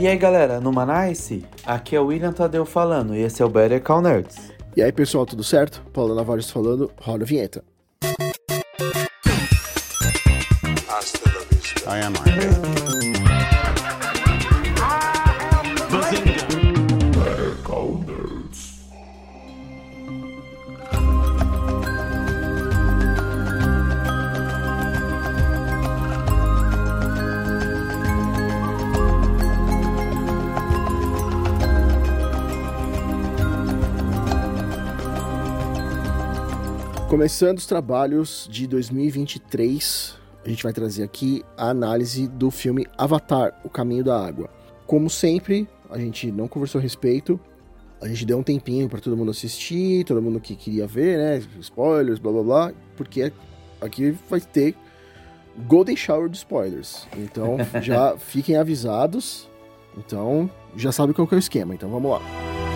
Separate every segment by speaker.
Speaker 1: E aí galera, no Manice, aqui é o William Tadeu falando e esse é o Better Call Nerds.
Speaker 2: E aí pessoal, tudo certo? Paulo Navares falando, roda a vinheta.
Speaker 3: I am Iron
Speaker 2: Começando os trabalhos de 2023, a gente vai trazer aqui a análise do filme Avatar, O Caminho da Água. Como sempre, a gente não conversou a respeito, a gente deu um tempinho para todo mundo assistir, todo mundo que queria ver, né? Spoilers, blá blá blá, porque aqui vai ter Golden Shower de spoilers. Então já fiquem avisados. Então já sabe qual é o esquema. Então vamos lá.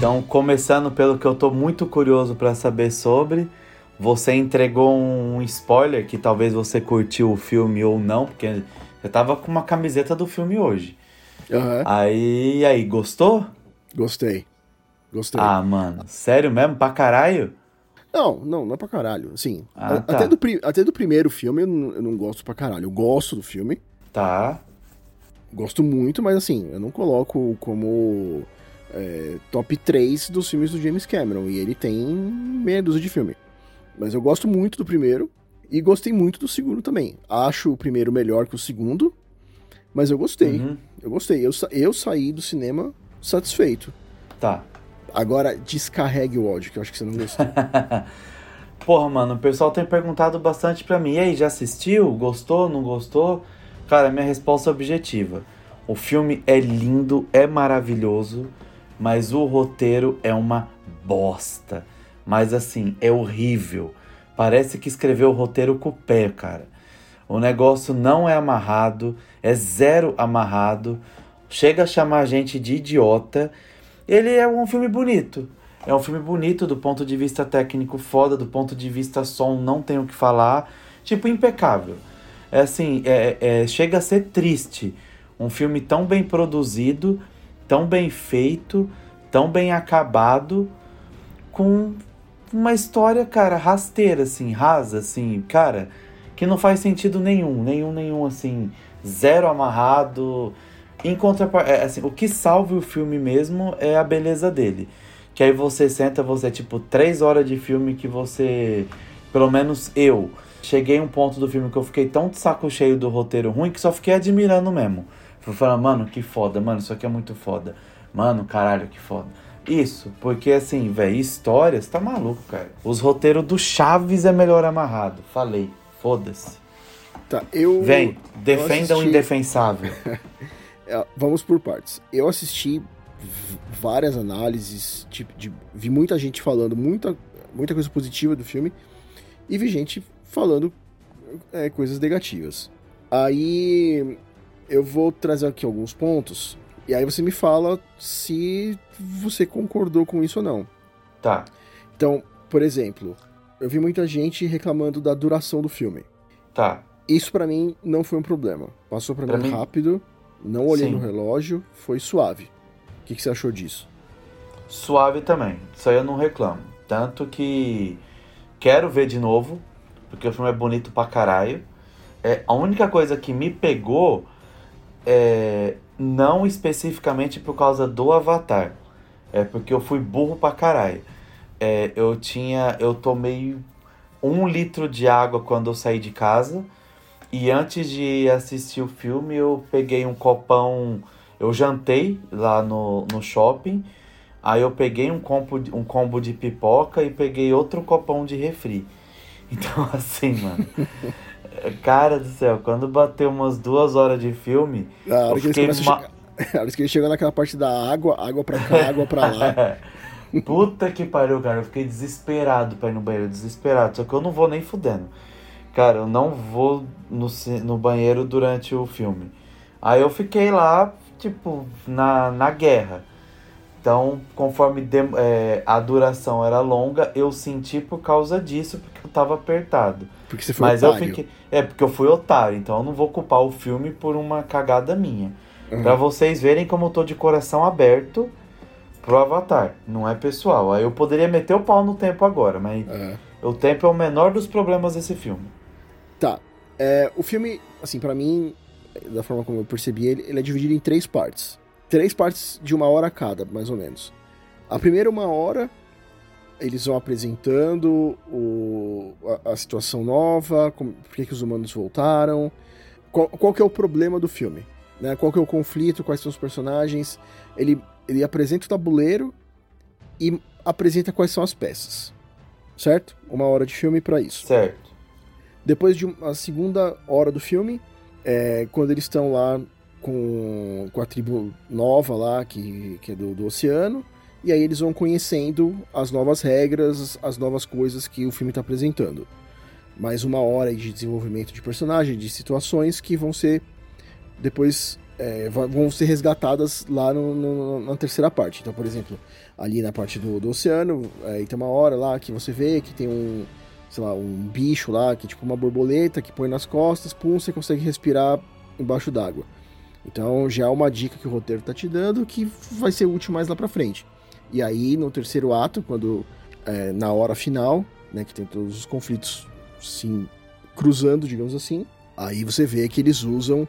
Speaker 1: Então, começando pelo que eu tô muito curioso para saber sobre, você entregou um spoiler que talvez você curtiu o filme ou não, porque eu tava com uma camiseta do filme hoje.
Speaker 2: Aham.
Speaker 1: Aí, aí, gostou?
Speaker 2: Gostei. Gostei.
Speaker 1: Ah, mano, sério mesmo? Pra caralho?
Speaker 2: Não, não, não é pra caralho. Assim,
Speaker 1: Ah,
Speaker 2: a-
Speaker 1: tá.
Speaker 2: até, do, até do primeiro filme eu não, eu não gosto pra caralho. Eu gosto do filme,
Speaker 1: Tá.
Speaker 2: gosto muito, mas assim, eu não coloco como é, top 3 dos filmes do James Cameron. E ele tem meia dúzia de filme. Mas eu gosto muito do primeiro e gostei muito do segundo também. Acho o primeiro melhor que o segundo, mas eu gostei.
Speaker 1: Uhum.
Speaker 2: Eu gostei. Eu, sa- eu saí do cinema satisfeito.
Speaker 1: Tá.
Speaker 2: Agora, descarregue o ódio, que eu acho que você não gostou.
Speaker 1: Porra, mano, o pessoal tem perguntado bastante pra mim. E aí, já assistiu? Gostou? Não gostou? Cara, minha resposta é objetiva. O filme é lindo, é maravilhoso, mas o roteiro é uma bosta. Mas assim, é horrível. Parece que escreveu o roteiro com o pé, cara. O negócio não é amarrado, é zero amarrado. Chega a chamar a gente de idiota. Ele é um filme bonito. É um filme bonito do ponto de vista técnico, foda, do ponto de vista som, não tenho o que falar. Tipo, impecável. É assim, é, é- chega a ser triste. Um filme tão bem produzido, tão bem feito, tão bem acabado, com uma história, cara, rasteira, assim, rasa, assim, cara, que não faz sentido nenhum, nenhum, nenhum, assim, zero amarrado. Em contraparte, é, assim, o que salva o filme mesmo é a beleza dele. Que aí você senta, você é tipo três horas de filme que você, pelo menos eu, cheguei a um ponto do filme que eu fiquei tão de saco cheio do roteiro ruim que só fiquei admirando mesmo. Fui falando, mano, que foda, mano, isso aqui é muito foda. Mano, caralho, que foda. Isso, porque assim, velho, histórias, tá maluco, cara. Os roteiros do Chaves é melhor amarrado. Falei, foda-se.
Speaker 2: Tá, eu.
Speaker 1: Vem, defenda o
Speaker 2: assisti-
Speaker 1: indefensável.
Speaker 2: É, vamos por partes. Eu assisti várias análises, tipo, de- vi muita gente falando muita, muita coisa positiva do filme e vi gente falando é, coisas negativas. Aí eu vou trazer aqui alguns pontos e aí você me fala se você concordou com isso ou não.
Speaker 1: Tá.
Speaker 2: Então, por exemplo, eu vi muita gente reclamando da duração do filme.
Speaker 1: Tá.
Speaker 2: Isso pra mim não foi um problema. Passou pra
Speaker 1: Pra
Speaker 2: mim
Speaker 1: mim-
Speaker 2: rápido, não olhei
Speaker 1: Sim.
Speaker 2: no relógio, foi suave. O que, que você achou disso?
Speaker 1: Suave também. Isso aí eu não reclamo. Tanto que quero ver de novo, porque o filme é bonito pra caralho. É, a única coisa que me pegou é não especificamente por causa do Avatar. É porque eu fui burro pra caralho. É, eu tinha. Eu tomei um litro de água quando eu saí de casa. E antes de assistir o filme, eu peguei um copão. Eu jantei lá no, no shopping. Aí eu peguei um combo, um combo de pipoca e peguei outro copão de refri. Então, assim, mano. Cara do céu, quando bateu umas duas horas de filme.
Speaker 2: A hora,
Speaker 1: Eu
Speaker 2: que
Speaker 1: fiquei ma-
Speaker 2: a hora que eles chegam naquela parte da água, água pra cá, água pra lá.
Speaker 1: Puta que pariu, cara. Eu fiquei desesperado pra ir no banheiro, desesperado. Só que eu não vou nem fudendo. Cara, eu não vou no, no banheiro durante o filme. Aí eu fiquei lá, tipo, na, na guerra. Então, conforme dem- é, a duração era longa, eu senti por causa disso, porque eu tava apertado.
Speaker 2: Porque você foi
Speaker 1: Mas eu
Speaker 2: otário.
Speaker 1: fiquei. É, porque eu fui otário, então eu não vou culpar o filme por uma cagada minha.
Speaker 2: Uhum.
Speaker 1: Pra vocês verem como eu tô de coração aberto pro Avatar. Não é pessoal. Aí eu poderia meter o pau no tempo agora, mas
Speaker 2: É.
Speaker 1: o tempo é o menor dos problemas desse filme.
Speaker 2: Tá. É, o filme, assim, pra mim, da forma como eu percebi ele, ele é dividido em três partes. Três partes de uma hora cada, mais ou menos. A primeira uma hora, eles vão apresentando o, a, a situação nova, como, por que, que os humanos voltaram, qual, qual que é o problema do filme, né? Qual que é o conflito, quais são os personagens. Ele, ele apresenta o tabuleiro e apresenta quais são as peças. Certo? Uma hora de filme pra isso.
Speaker 1: Certo.
Speaker 2: Depois de uma segunda hora do filme, é, quando eles estão lá com, com a tribo nova lá, que, que é do, do oceano, e aí eles vão conhecendo as novas regras, as novas coisas que o filme está apresentando. Mais uma hora de desenvolvimento de personagem, de situações que vão ser depois é, vão ser resgatadas lá no- no- na terceira parte. Então, por exemplo, ali na parte do, do oceano, aí tem uma hora lá que você vê que tem um, sei lá, um bicho lá, que é tipo uma borboleta que põe nas costas, pum, você consegue respirar embaixo d'água. Então já é uma dica que o roteiro tá te dando que vai ser útil mais lá pra frente. E aí no terceiro ato, quando é, na hora final, né, que tem todos os conflitos se cruzando, digamos assim, aí você vê que eles usam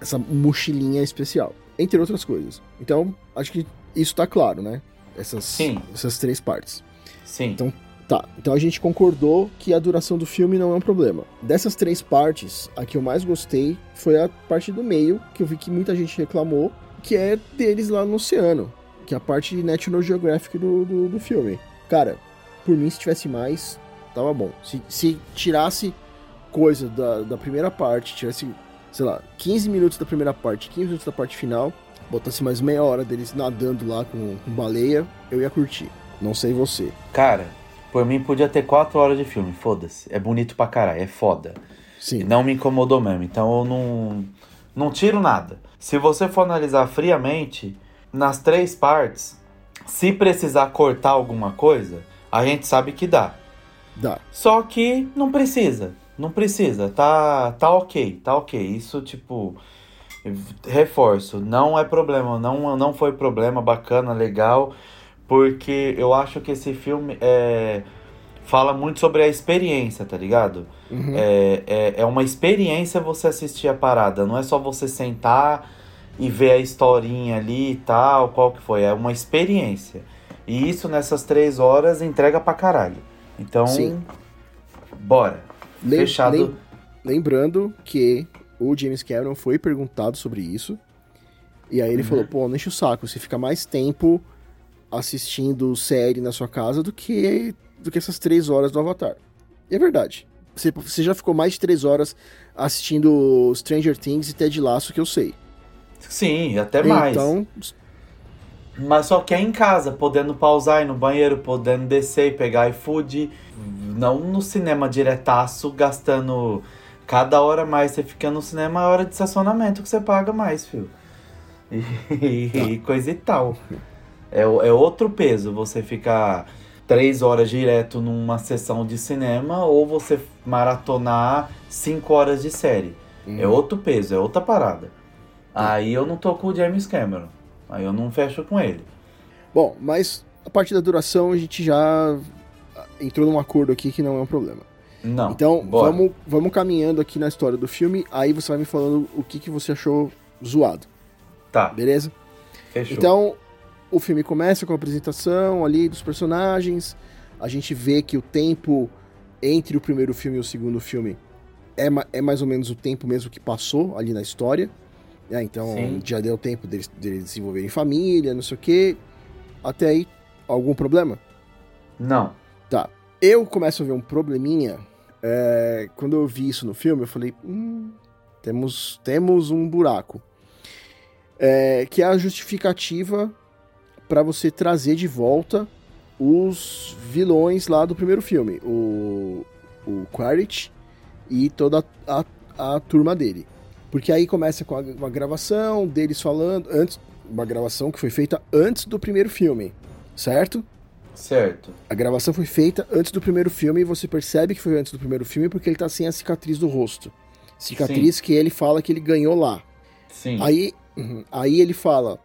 Speaker 2: essa mochilinha especial, entre outras coisas. Então acho que isso tá claro, né? Essas,
Speaker 1: Sim.
Speaker 2: essas três partes.
Speaker 1: Sim.
Speaker 2: Então, Tá, então a gente concordou que a duração do filme não é um problema. Dessas três partes, a que eu mais gostei foi a parte do meio, que eu vi que muita gente reclamou, que é deles lá no oceano, que é a parte National Geographic do, do, do filme. Cara, por mim, se tivesse mais, tava bom. Se, se tirasse coisa da, da primeira parte, tivesse, sei lá, 15 minutos da primeira parte, 15 minutos da parte final, botasse mais meia hora deles nadando lá com, com baleia, eu ia curtir. Não sei você.
Speaker 1: Cara, por mim podia ter quatro horas de filme, foda-se. É bonito pra caralho, é foda.
Speaker 2: Sim.
Speaker 1: Não me incomodou mesmo, então eu não, não tiro nada. Se você for analisar friamente, nas três partes, se precisar cortar alguma coisa, a gente sabe que dá.
Speaker 2: Dá.
Speaker 1: Só que não precisa. Não precisa. Tá, tá ok. Tá ok. Isso, tipo. Reforço. Não é problema. Não, não foi problema. Bacana, legal. Porque eu acho que esse filme é, fala muito sobre a experiência, tá ligado?
Speaker 2: Uhum.
Speaker 1: É, é, é uma experiência você assistir a parada. Não é só você sentar e ver a historinha ali e tal, qual que foi. É uma experiência. E isso nessas três horas entrega pra caralho. Então,
Speaker 2: Sim.
Speaker 1: bora.
Speaker 2: Lem-
Speaker 1: Fechado.
Speaker 2: lem- lembrando que o James Cameron foi perguntado sobre isso. E aí ele
Speaker 1: Uhum.
Speaker 2: falou: pô, não enche o saco, você fica mais tempo assistindo série na sua casa do que, do que essas três horas do Avatar. E é verdade. Você, você já ficou mais de três horas assistindo Stranger Things e Ted Lasso, que eu sei.
Speaker 1: Sim, até mais.
Speaker 2: Então,
Speaker 1: Mas só que é em casa, podendo pausar, ir no banheiro, podendo descer e pegar iFood. Não no cinema diretaço, gastando cada hora mais você fica no cinema, é hora de estacionamento que você paga mais, filho. E, e coisa e tal. É, é outro peso você ficar três horas direto numa sessão de cinema ou você maratonar cinco horas de série. É outro peso, é outra parada. Aí eu não tô com o James Cameron. Aí eu não fecho com ele.
Speaker 2: Bom, mas a parte da duração a gente já entrou num acordo aqui que não é um problema.
Speaker 1: Não.
Speaker 2: Então,
Speaker 1: bora.
Speaker 2: vamos, vamos caminhando aqui na história do filme, aí você vai me falando o que, que você achou zoado,
Speaker 1: Tá,
Speaker 2: beleza?
Speaker 1: fechou.
Speaker 2: Então, o filme começa com a apresentação ali dos personagens, a gente vê que o tempo entre o primeiro filme e o segundo filme é, é mais ou menos o tempo mesmo que passou ali na história. né? Então,
Speaker 1: Sim.
Speaker 2: já deu tempo deles, deles desenvolverem família, não sei o quê. Até aí, algum problema?
Speaker 1: Não.
Speaker 2: Tá. Eu começo a ver um probleminha. é, quando eu vi isso no filme, eu falei: hum, temos, temos um buraco. É, que é a justificativa para você trazer de volta os vilões lá do primeiro filme. O, o Quaritch e toda a, a turma dele. Porque aí começa com a, com a gravação deles falando. Antes, uma gravação que foi feita antes do primeiro filme, certo?
Speaker 1: Certo.
Speaker 2: A gravação foi feita antes do primeiro filme e você percebe que foi antes do primeiro filme porque ele tá sem a cicatriz do rosto. Cicatriz que ele fala que ele ganhou lá.
Speaker 1: Sim.
Speaker 2: Aí, uhum, aí ele fala.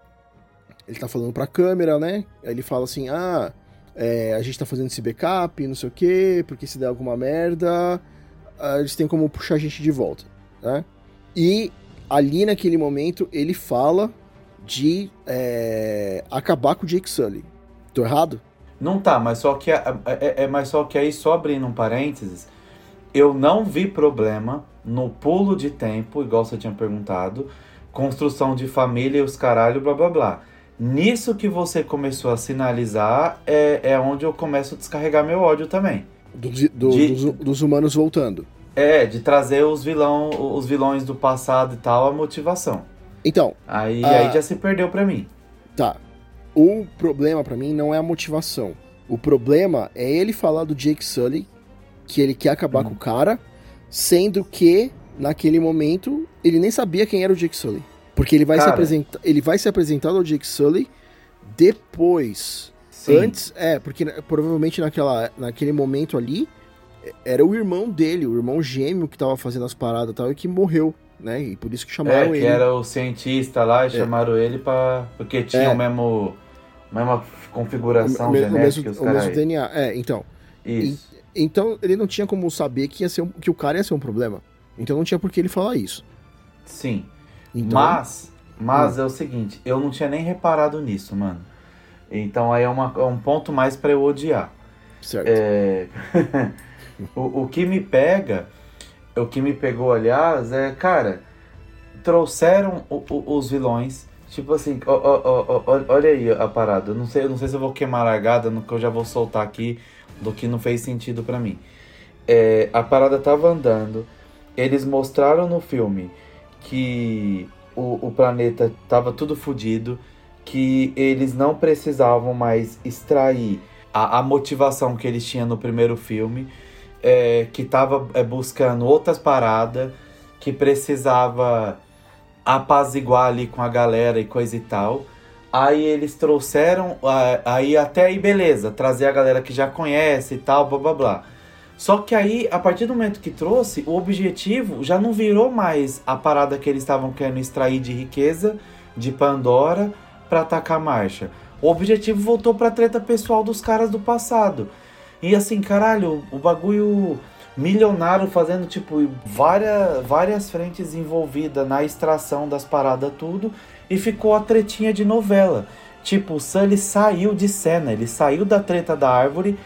Speaker 2: Ele tá falando pra câmera, né? Aí ele fala assim: ah, é, a gente tá fazendo esse backup, não sei o quê, porque se der alguma merda, ah, eles têm como puxar a gente de volta, né? E ali naquele momento ele fala de é, acabar com o Jake Sully. Tô errado?
Speaker 1: Não tá, mas só que é, é, é mas só que aí só abrindo um parênteses, eu não vi problema no pulo de tempo, igual você tinha perguntado, construção de família e os caralho, blá blá blá. Nisso que você começou a sinalizar é, é onde eu começo a descarregar meu ódio também.
Speaker 2: Do- do-
Speaker 1: De-
Speaker 2: dos, dos humanos voltando.
Speaker 1: É, de trazer os, vilão, os vilões do passado e tal, a motivação.
Speaker 2: Então,
Speaker 1: Aí,
Speaker 2: Ah.
Speaker 1: aí já se perdeu pra mim.
Speaker 2: Tá. O problema pra mim não é a motivação. O problema é ele falar do Jake Sully que ele quer acabar com o cara, sendo que naquele momento ele nem sabia quem era o Jake Sully. Porque ele vai se
Speaker 1: Cara.
Speaker 2: apresentar, ele vai ser apresentado ao Jake Sully depois.
Speaker 1: Sim.
Speaker 2: Antes, é, porque provavelmente naquela, naquele momento ali é, era o irmão dele, o irmão gêmeo que tava fazendo as paradas e tal, e que morreu, né? E por isso que
Speaker 1: É,
Speaker 2: chamaram
Speaker 1: que
Speaker 2: ele.
Speaker 1: era o cientista lá e chamaram ele pra. Porque tinha
Speaker 2: É.
Speaker 1: o mesmo. Mesma configuração
Speaker 2: o, me- o
Speaker 1: genética
Speaker 2: mesmo,
Speaker 1: que os
Speaker 2: o mesmo. DNA. É, então.
Speaker 1: Isso.
Speaker 2: Então ele não tinha como saber que, ia ser um- que o cara ia ser um problema. Então não tinha por que ele falar isso.
Speaker 1: Sim.
Speaker 2: Então,
Speaker 1: Mas, mas
Speaker 2: Hum.
Speaker 1: é o seguinte, eu não tinha nem reparado nisso, mano. Então aí é, uma- é um ponto mais pra eu odiar.
Speaker 2: certo.
Speaker 1: É, o, o que me pega, o que me pegou, aliás, é, cara, trouxeram o- o- os vilões. Tipo assim, ó, ó, ó, olha aí a parada. Eu não sei, eu não sei se eu vou queimar a largada no que eu já vou soltar aqui do que não fez sentido pra mim. É, a parada tava andando. Eles mostraram no filme que o, o planeta tava tudo fodido, que eles não precisavam mais extrair a, a motivação que eles tinham no primeiro filme, é, que tava é, buscando outras paradas, que precisava apaziguar ali com a galera e coisa e tal. Aí eles trouxeram, aí até aí beleza, trazer a galera que já conhece e tal, blá blá blá. Só que aí, a partir do momento que trouxe, o objetivo já não virou mais a parada que eles estavam querendo extrair de riqueza de Pandora pra atacar a marcha. O objetivo voltou pra treta pessoal dos caras do passado. E assim, caralho, o bagulho milionário fazendo, tipo, várias, várias frentes envolvidas na extração das paradas, tudo. E ficou a tretinha de novela. Tipo, o Sully saiu de cena, ele saiu da treta da árvore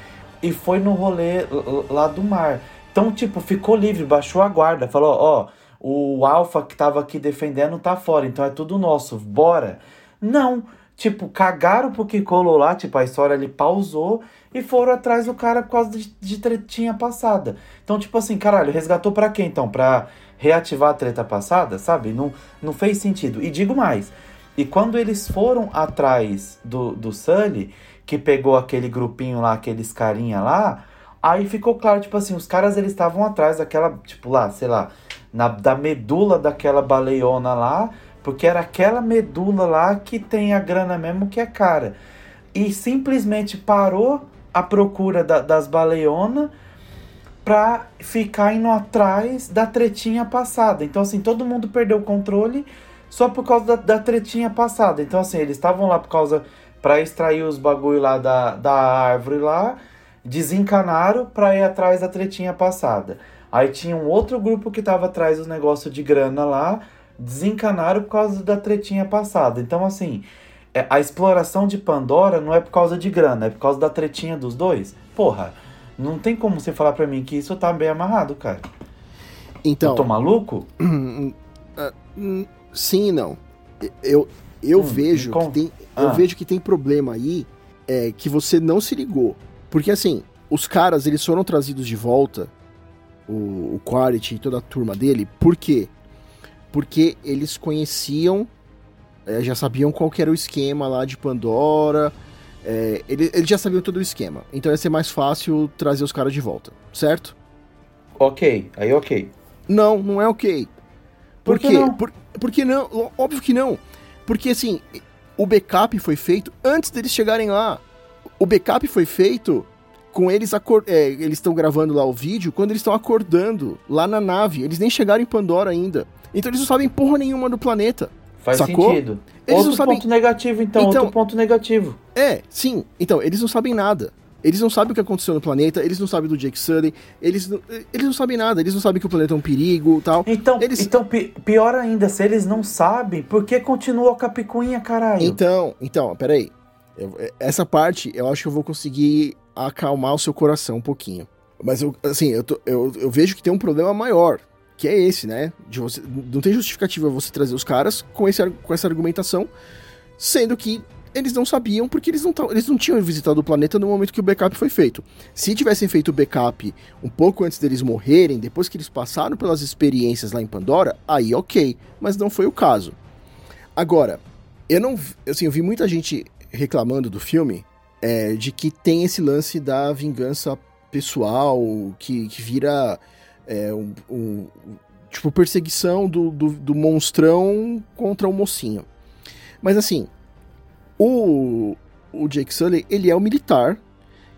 Speaker 1: e foi no rolê lá do mar. Então, tipo, ficou livre, baixou a guarda, falou, ó, o Alpha que tava aqui defendendo tá fora, então é tudo nosso, bora. Não, tipo, cagaram pro que colou lá, tipo, a história ali pausou e foram atrás do cara por causa de, de tretinha passada. Então, tipo assim, caralho, resgatou pra quê então? Pra reativar a treta passada, sabe? Não, não fez sentido. E digo mais, e quando eles foram atrás do, do Sully, que pegou aquele grupinho lá, aqueles carinha lá, aí ficou claro, tipo assim, os caras eles estavam atrás daquela, tipo lá, sei lá, na, da medula daquela baleiona lá, porque era aquela medula lá que tem a grana mesmo que é cara. E simplesmente parou a procura da- das baleionas pra ficar indo atrás da tretinha passada. Então, assim, todo mundo perdeu o controle só por causa da, da tretinha passada. Então, assim, eles estavam lá por causa. Pra extrair os bagulho lá da, da árvore lá, desencanaram pra ir atrás da tretinha passada. Aí tinha um outro grupo que tava atrás dos negócios de grana lá, desencanaram por causa da tretinha passada. Então, assim, é, a exploração de Pandora não é por causa de grana, é por causa da tretinha dos dois. Porra, não tem como você falar pra mim que isso tá bem amarrado, cara.
Speaker 2: Então,
Speaker 1: Eu tô maluco?
Speaker 2: hum, sim e não. Eu, eu
Speaker 1: Hum,
Speaker 2: vejo que tem, eu
Speaker 1: Ah.
Speaker 2: vejo que tem problema aí é, que você não se ligou. Porque assim, os caras eles foram trazidos de volta, o, o Quality e toda a turma dele, por quê? Porque eles conheciam, é, já sabiam qual que era o esquema lá de Pandora, é, ele- eles já sabiam todo o esquema. Então ia ser mais fácil trazer os caras de volta, certo?
Speaker 1: Ok, aí ok.
Speaker 2: Não, não é ok. Por,
Speaker 1: Por que
Speaker 2: quê?
Speaker 1: não?
Speaker 2: Por, porque não? Ó- Óbvio que não. Porque assim, o backup foi feito antes deles chegarem lá. O backup foi feito com eles é, eles estão gravando lá o vídeo quando eles estão acordando lá na nave. Eles nem chegaram em Pandora ainda. Então eles não sabem porra nenhuma do planeta.
Speaker 1: Faz
Speaker 2: Sacou?
Speaker 1: sentido.
Speaker 2: Eles
Speaker 1: outro
Speaker 2: não sabem-
Speaker 1: ponto negativo, então,
Speaker 2: Então-
Speaker 1: Outro ponto negativo.
Speaker 2: É, sim. Então, eles não sabem nada. Eles não sabem o que aconteceu no planeta, eles não sabem do Jake Sully, eles não, eles não sabem nada, eles não sabem que o planeta é um perigo tal.
Speaker 1: Então,
Speaker 2: Eles-
Speaker 1: então pi- pior ainda, se eles não sabem, por que continua a picuinha, caralho?
Speaker 2: Então, então, peraí. Eu- essa parte eu acho que eu vou conseguir acalmar o seu coração um pouquinho. Mas eu, assim, eu, tô- eu, eu vejo que tem um problema maior, que é esse, né? De você, não tem justificativa você trazer os caras com, esse, com essa argumentação, sendo que eles não sabiam porque eles não, eles não tinham visitado o planeta no momento que o backup foi feito. Se tivessem feito o backup um pouco antes deles morrerem, depois que eles passaram pelas experiências lá em Pandora, aí ok, mas não foi o caso. Agora, eu não. Assim, eu vi muita gente reclamando do filme é, de que tem esse lance da vingança pessoal, que, que vira é, um, um- Tipo, perseguição do, do, do monstrão contra o mocinho. Mas assim, o, o Jake Sully, ele é um militar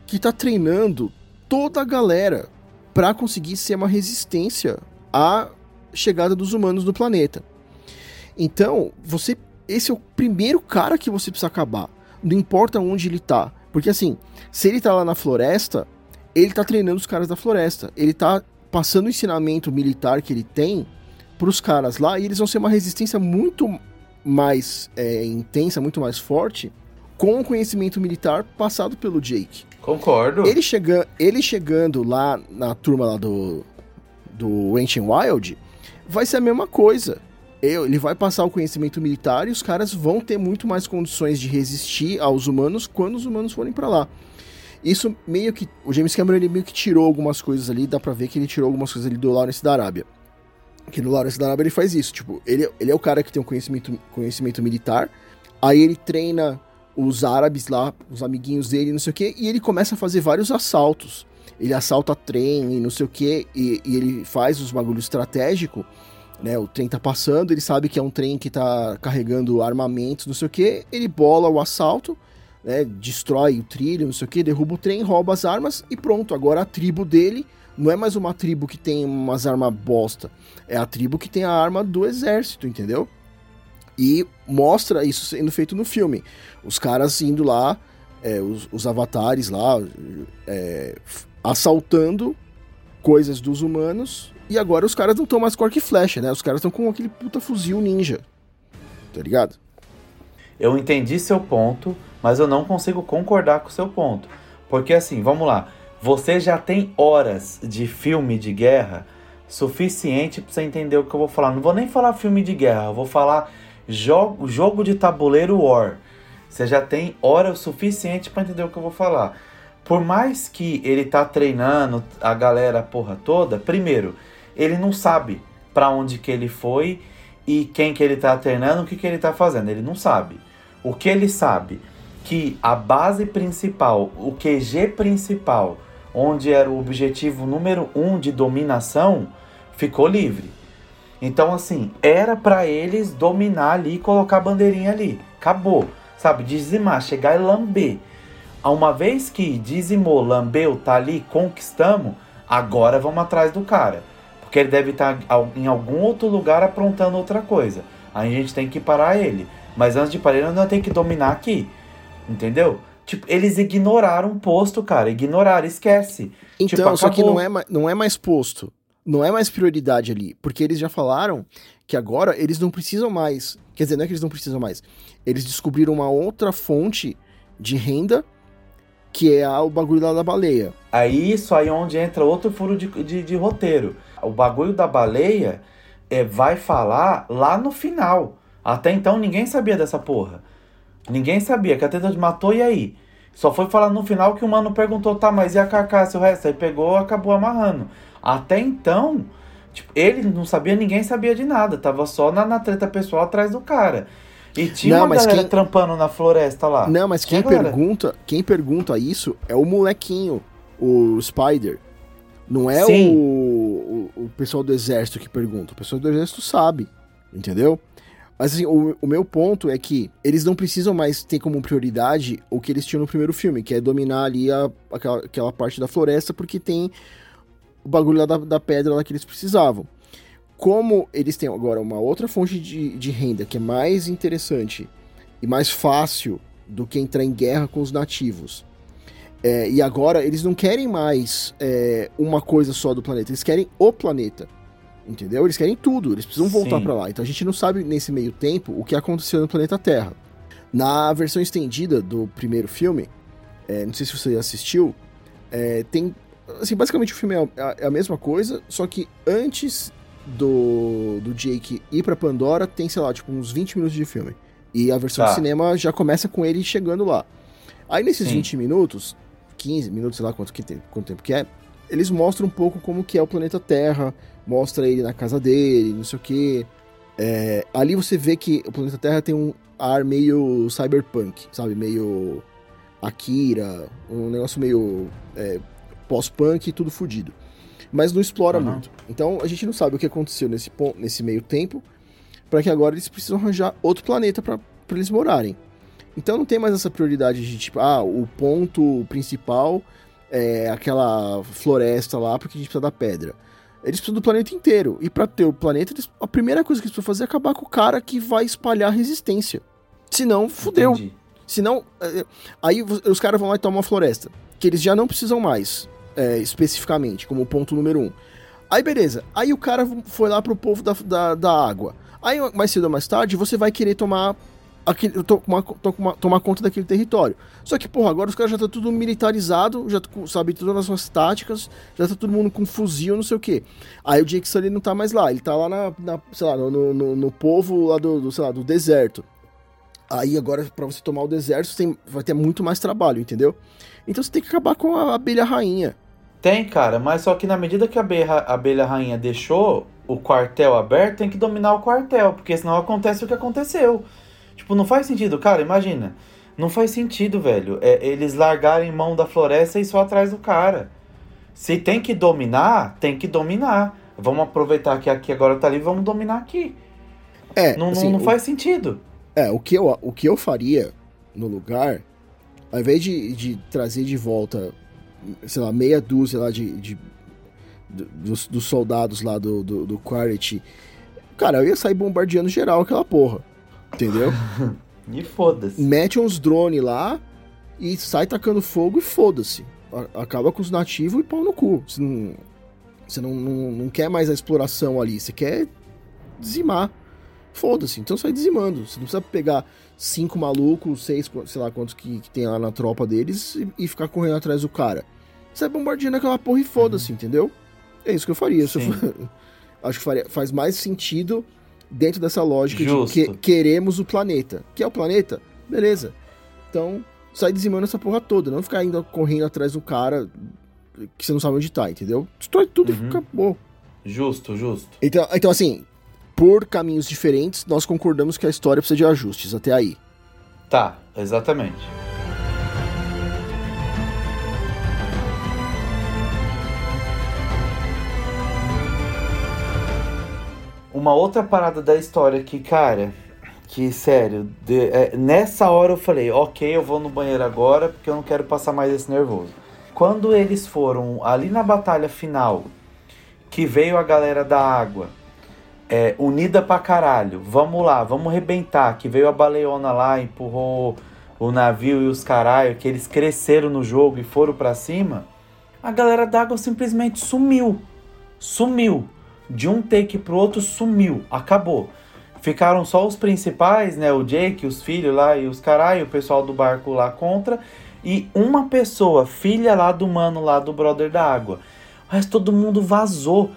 Speaker 2: que tá treinando toda a galera pra conseguir ser uma resistência à chegada dos humanos no planeta. Então, você esse é o primeiro cara que você precisa acabar. Não importa onde ele tá. Porque assim, se ele tá lá na floresta, ele tá treinando os caras da floresta. Ele tá passando o ensinamento militar que ele tem pros caras lá e eles vão ser uma resistência muito mais é, intensa, muito mais forte com o conhecimento militar passado pelo Jake.
Speaker 1: Concordo.
Speaker 2: Ele, chega, ele chegando lá na turma lá do, do Ancient Wild, vai ser a mesma coisa. Ele vai passar o conhecimento militar e os caras vão ter muito mais condições de resistir aos humanos quando os humanos forem pra lá. Isso meio que. O James Cameron ele meio que tirou algumas coisas ali, dá pra ver que ele tirou algumas coisas ali do Lawrence da Arábia. Que no Lawrence da Arábia ele faz isso. Tipo, ele, ele é o cara que tem um conhecimento, conhecimento militar, aí ele treina os árabes lá, os amiguinhos dele, não sei o que, e ele começa a fazer vários assaltos. Ele assalta trem e não sei o que, e, e ele faz os bagulhos estratégicos, né? O trem tá passando, ele sabe que é um trem que tá carregando armamentos, não sei o que, ele bola o assalto, né? Destrói o trilho, não sei o que, derruba o trem, rouba as armas e pronto. Agora a tribo dele não é mais uma tribo que tem umas armas bosta, é a tribo que tem a arma do exército, entendeu? E mostra isso sendo feito no filme. Os caras indo lá, é, os, os avatares lá, é, assaltando coisas dos humanos. E agora os caras não estão mais com arco e flecha, né? Os caras estão com aquele puta fuzil ninja. Tá ligado?
Speaker 1: Eu entendi seu ponto, mas eu não consigo concordar com seu ponto. Porque assim, vamos lá. Você já tem horas de filme de guerra suficiente pra você entender o que eu vou falar. Não vou nem falar filme de guerra, eu vou falar jogo, jogo de tabuleiro War. Você já tem hora o suficiente pra entender o que eu vou falar. Por mais que ele tá treinando a galera porra toda, primeiro, ele não sabe pra onde que ele foi e quem que ele tá treinando, o que que ele tá fazendo. Ele não sabe. O que ele sabe? Que a base principal, o QG principal, onde era o objetivo número um de dominação, ficou livre. Então, assim, era pra eles dominar ali e colocar a bandeirinha ali. Acabou. Sabe? Dizimar, chegar e lamber. Uma vez que dizimou, lambeu, tá ali, conquistamos, agora vamos atrás do cara. Porque ele deve estar em algum outro lugar aprontando outra coisa. Aí a gente tem que parar ele. Mas antes de parar ele, nós temos que dominar aqui. Entendeu? Tipo, eles ignoraram o posto, cara. Ignoraram, esquece.
Speaker 2: Então,
Speaker 1: Tipo,
Speaker 2: só que não é, não é mais posto. Não é mais prioridade ali. Porque eles já falaram que agora eles não precisam mais. Quer dizer, não é que eles não precisam mais. Eles descobriram uma outra fonte de renda, que é o bagulho lá da baleia.
Speaker 1: Aí isso aí é onde entra outro furo de, de, de roteiro. O bagulho da baleia é, vai falar lá no final. Até então ninguém sabia dessa porra. Ninguém sabia que a Teta matou e aí? Só foi falar no final que o mano perguntou, tá, mas e a carcaça e o resto? Aí pegou acabou amarrando. Até então, tipo, ele não sabia, ninguém sabia de nada. Tava só na, na treta pessoal atrás do cara. E tinha
Speaker 2: Não,
Speaker 1: uma galera
Speaker 2: quem-
Speaker 1: trampando na floresta lá.
Speaker 2: Não, mas quem
Speaker 1: galera.
Speaker 2: pergunta, quem pergunta isso é o molequinho, o Spider. Não é o, o, o pessoal do exército que pergunta. O pessoal do exército sabe, entendeu? Mas assim, o, o meu ponto é que eles não precisam mais ter como prioridade o que eles tinham no primeiro filme, que é dominar ali a, aquela, aquela parte da floresta, porque tem o bagulho lá da, da pedra lá que eles precisavam. Como eles têm agora uma outra fonte de, de renda que é mais interessante e mais fácil do que entrar em guerra com os nativos. É, e agora eles não querem mais é, uma coisa só do planeta, eles querem o planeta. Entendeu? Eles querem tudo, eles precisam voltar para lá. Então a gente não sabe nesse meio tempo o que aconteceu no planeta Terra. Na versão estendida do primeiro filme, é, não sei se você assistiu, é, tem. Assim, basicamente o filme é a, é a mesma coisa, só que antes do, do Jake ir pra Pandora, tem, sei lá, tipo, uns 20 minutos de filme. E a versão
Speaker 1: Tá.
Speaker 2: de cinema já começa com ele chegando lá. Aí nesses
Speaker 1: Sim.
Speaker 2: 20 minutos, 15 minutos, sei lá quanto, que tem, quanto tempo que é, eles mostram um pouco como que é o planeta Terra, mostra ele na casa dele, não sei o que. ali você vê que o planeta Terra tem um ar meio cyberpunk, sabe? Meio Akira, um negócio meio é, pós-punk e tudo fudido. Mas não explora
Speaker 1: Aham.
Speaker 2: muito. Então a gente não sabe o que aconteceu nesse, pon- nesse meio tempo, para que agora eles precisam arranjar outro planeta para eles morarem. Então não tem mais essa prioridade de tipo, ah, o ponto principal é aquela floresta lá porque a gente precisa da pedra. Eles precisam do planeta inteiro. E pra ter o planeta, eles- a primeira coisa que eles precisam fazer é acabar com o cara que vai espalhar a resistência. Senão, fudeu.
Speaker 1: Entendi.
Speaker 2: Senão, é, aí vo- os caras vão lá e tomam a floresta. Que eles já não precisam mais, é, especificamente, como ponto número um. Aí beleza. Aí o cara foi lá pro povo da, da, da água. Aí mais cedo ou mais tarde, você vai querer tomar aquele, tomar, tomar, tomar conta daquele território. Só que, porra, agora os caras já tá tudo militarizado, já tá- sabe todas as suas táticas, já tá todo mundo com fuzil, não sei o quê. Aí o Jake Sully não tá mais lá, ele tá lá na, na- sei lá, no, no, no- povo lá do, do, sei lá, do deserto. Aí agora, pra você tomar o deserto, tem, vai ter muito mais trabalho, entendeu? Então você tem que acabar com a abelha rainha.
Speaker 1: Tem, cara, mas só que na medida que a abelha, a abelha rainha deixou o quartel aberto, tem que dominar o quartel, porque senão acontece o que aconteceu. Tipo, não faz sentido, cara, imagina. Não faz sentido, velho, é, eles largarem mão da floresta e só atrás do cara. Se tem que dominar, tem que dominar. Vamos aproveitar que aqui agora tá ali, vamos dominar aqui.
Speaker 2: É,
Speaker 1: Não,
Speaker 2: assim,
Speaker 1: não
Speaker 2: o-
Speaker 1: faz sentido.
Speaker 2: É, o que eu, o que eu faria no lugar, ao invés de, de trazer de volta, sei lá, meia dúzia lá de, de- do- dos, dos soldados lá do, do, do cara, eu ia sair bombardeando geral aquela porra. Entendeu?
Speaker 1: E foda-se.
Speaker 2: Mete uns drones lá e sai tacando fogo e foda-se. Acaba com os nativos e pau no cu. Você não, você não, não, não quer mais a exploração ali, você quer dizimar. Foda-se, então sai dizimando. Você não precisa pegar cinco malucos, seis, sei lá quantos que, que tem lá na tropa deles e, e ficar correndo atrás do cara. Sai bombardeando aquela porra e foda-se, entendeu? É isso que eu faria. Eu for- Acho que faria, faz mais sentido dentro dessa lógica
Speaker 1: Justo.
Speaker 2: de que queremos o planeta. Quer o planeta? Beleza. Então, sai dizimando essa porra toda. Não ficar ainda correndo atrás do cara que você não sabe onde tá, entendeu? Destrói tudo
Speaker 1: Uhum.
Speaker 2: e acabou.
Speaker 1: Justo, justo.
Speaker 2: Então, então, assim, por caminhos diferentes, nós concordamos que a história precisa de ajustes até aí.
Speaker 1: Tá, exatamente. Uma outra parada da história que, cara, que sério, de- é, nessa hora eu falei, ok, eu vou no banheiro agora porque eu não quero passar mais esse nervoso. Quando eles foram ali na batalha final, que veio a galera da água, é, unida pra caralho. Vamos lá, vamos arrebentar. Que veio a baleona lá, empurrou o navio e os caralho, que eles cresceram no jogo e foram pra cima. A galera d'água simplesmente sumiu. Sumiu. De um take pro outro sumiu. Acabou. Ficaram só os principais, né? O Jake, os filhos lá e os caralho, o pessoal do barco lá contra. E uma pessoa, filha lá do mano lá do brother da água. Mas todo mundo vazou.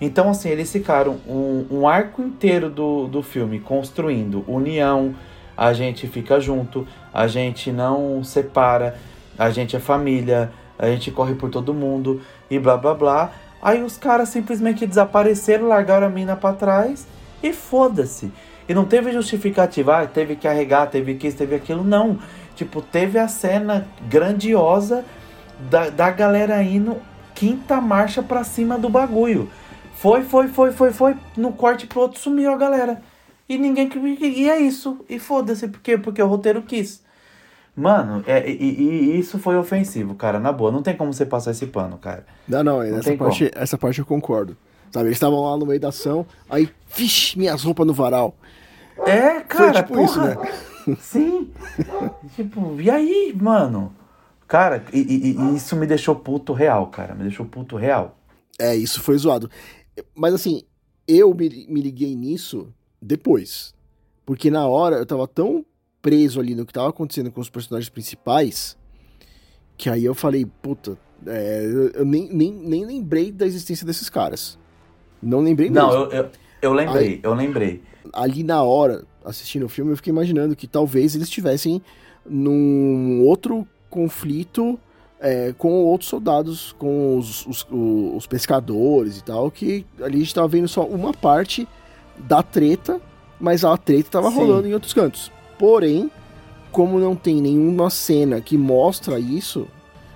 Speaker 1: Então, assim, eles ficaram um, um arco inteiro do, do filme construindo união, a gente fica junto, a gente não separa, a gente é família, a gente corre por todo mundo e blá blá blá. Aí os caras simplesmente desapareceram, largaram a mina pra trás e foda-se. E não teve justificativa, ah, teve que arregar, teve que isso, teve aquilo, não. Tipo, teve a cena grandiosa da, da galera indo quinta marcha pra cima do bagulho. Foi, foi, foi, foi, foi. No corte pro outro sumiu a galera. E ninguém. E é isso. E foda-se, por quê? Porque o roteiro quis. Mano, é, e, e- isso foi ofensivo, cara. Na boa, não tem como você passar esse pano, cara.
Speaker 2: Não, não,
Speaker 1: Não
Speaker 2: essa, parte, essa parte eu concordo. Sabe, eles estavam lá no meio da ação, aí, vixe, minhas roupas no varal.
Speaker 1: É, cara,
Speaker 2: tipo
Speaker 1: porra.
Speaker 2: isso, né?
Speaker 1: Sim. tipo, e aí, mano? Cara, e, e- e isso me deixou puto real, cara. Me deixou puto real.
Speaker 2: É, isso foi zoado. Mas assim, eu me, me liguei nisso depois. Porque na hora eu tava tão preso ali no que tava acontecendo com os personagens principais, que aí eu falei, puta, é, eu, nem, nem, nem lembrei da existência desses caras. Não lembrei
Speaker 1: Não,
Speaker 2: mesmo.
Speaker 1: eu, eu, eu lembrei, eu lembrei.
Speaker 2: ali na hora, assistindo o filme, eu fiquei imaginando que talvez eles estivessem num outro conflito é, com outros soldados, com os, os, os pescadores e tal, que ali a gente tava vendo só uma parte da treta, mas a treta tava
Speaker 1: Sim.
Speaker 2: rolando em outros cantos. Porém, como não tem nenhuma cena que mostra isso,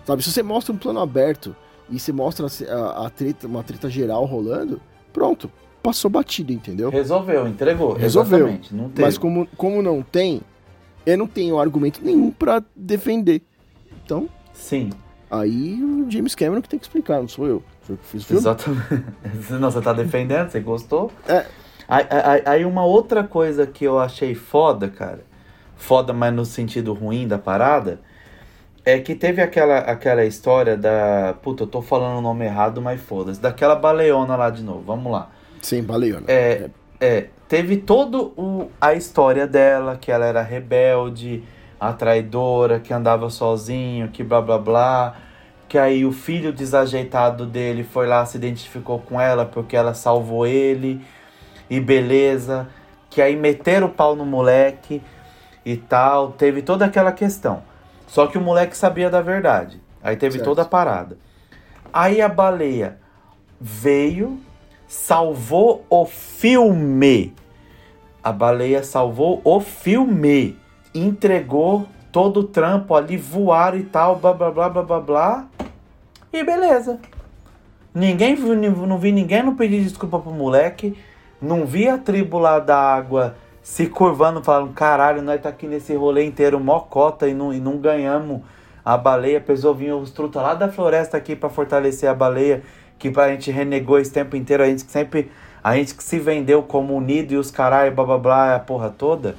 Speaker 2: sabe? Se você mostra um plano aberto e você mostra a, a treta, uma treta geral rolando, pronto, passou batido, entendeu?
Speaker 1: Resolveu, entregou.
Speaker 2: Resolveu. Mas como, como não tem, eu não tenho argumento nenhum pra defender. Então,
Speaker 1: Sim,
Speaker 2: aí o James Cameron que tem que explicar, não sou eu. Foi eu que fiz o filme.
Speaker 1: exatamente. Não, você tá defendendo, você gostou?
Speaker 2: É.
Speaker 1: Aí, aí- aí uma outra coisa que eu achei foda, cara, foda, mas no sentido ruim da parada, é que teve aquela, aquela história da. Puta, eu tô falando o nome errado, mas foda-se. Daquela baleona lá de novo, vamos lá.
Speaker 2: Sem baleona.
Speaker 1: É, é, teve todo o, a história dela, que ela era rebelde, a traidora, que andava sozinho, que blá blá blá. Que aí o filho desajeitado dele foi lá, se identificou com ela porque ela salvou ele. E beleza. Que aí meteram o pau no moleque e tal. Teve toda aquela questão. Só que o moleque sabia da verdade. Aí teve
Speaker 2: Certo.
Speaker 1: toda a parada. Aí a baleia veio, salvou o filme. A baleia salvou o filme. Entregou todo o trampo ali, voaram e tal, blá blá blá blá blá blá. E beleza. Ninguém viu, não vi ninguém não pedir desculpa pro moleque. Não vi a tribo lá da água se curvando, falando: caralho, nós tá aqui nesse rolê inteiro, mocota, e não, e não ganhamos a baleia. Pessoal vinha os truta lá da floresta aqui pra fortalecer a baleia, que a gente renegou esse tempo inteiro, a gente que sempre. A gente que se vendeu como unido e os caralho, blá blá blá, a porra toda.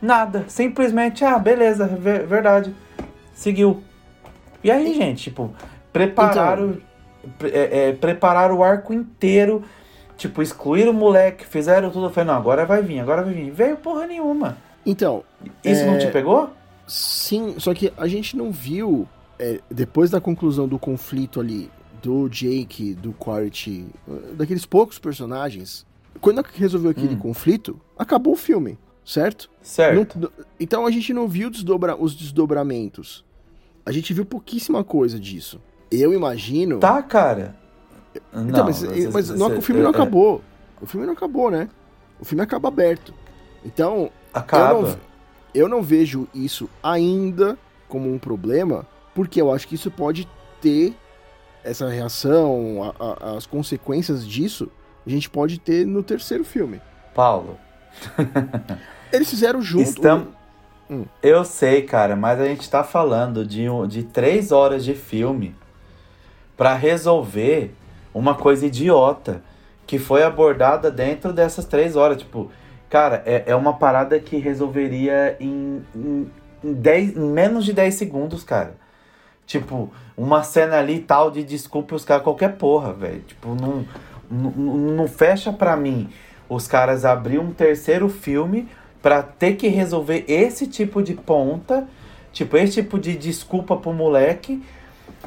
Speaker 1: Nada. Simplesmente, ah, beleza, ver- verdade. Seguiu. E aí, gente, tipo, prepararam. pre- é, é, prepararam o arco inteiro. Tipo, excluíram o moleque, fizeram tudo. Eu falei, não, agora vai vir, agora vai vir. Veio porra nenhuma.
Speaker 2: Então,
Speaker 1: Isso não
Speaker 2: É,
Speaker 1: te pegou?
Speaker 2: sim, só que a gente não viu, é, depois da conclusão do conflito ali, do Jake, do Quaritch, daqueles poucos personagens, quando resolveu aquele
Speaker 1: Hum.
Speaker 2: conflito, acabou o filme, certo?
Speaker 1: Certo.
Speaker 2: Não- então a gente não viu desdobra- os desdobramentos. A gente viu pouquíssima coisa disso. Eu imagino.
Speaker 1: Tá, cara. Não,
Speaker 2: Então, mas,
Speaker 1: você-
Speaker 2: mas não-
Speaker 1: você-
Speaker 2: o filme não
Speaker 1: é-
Speaker 2: acabou. O filme não acabou, né? O filme acaba aberto. Então,
Speaker 1: Acaba.
Speaker 2: Eu não, eu não vejo isso ainda como um problema, porque eu acho que isso pode ter essa reação, a- a- as consequências disso, a gente pode ter no terceiro filme.
Speaker 1: Paulo,
Speaker 2: Eles fizeram junto.
Speaker 1: Estam-
Speaker 2: Hum.
Speaker 1: eu sei, cara, mas a gente tá falando de, de três horas de filme pra resolver uma coisa idiota que foi abordada dentro dessas três horas. Tipo, cara, é, é uma parada que resolveria em, em, em, dez- em menos de 10 segundos, cara. Tipo, uma cena ali e tal de desculpa os caras, qualquer porra, velho. Tipo, não, não, não fecha pra mim os caras abrir um terceiro filme pra ter que resolver esse tipo de ponta, tipo, esse tipo de desculpa pro moleque,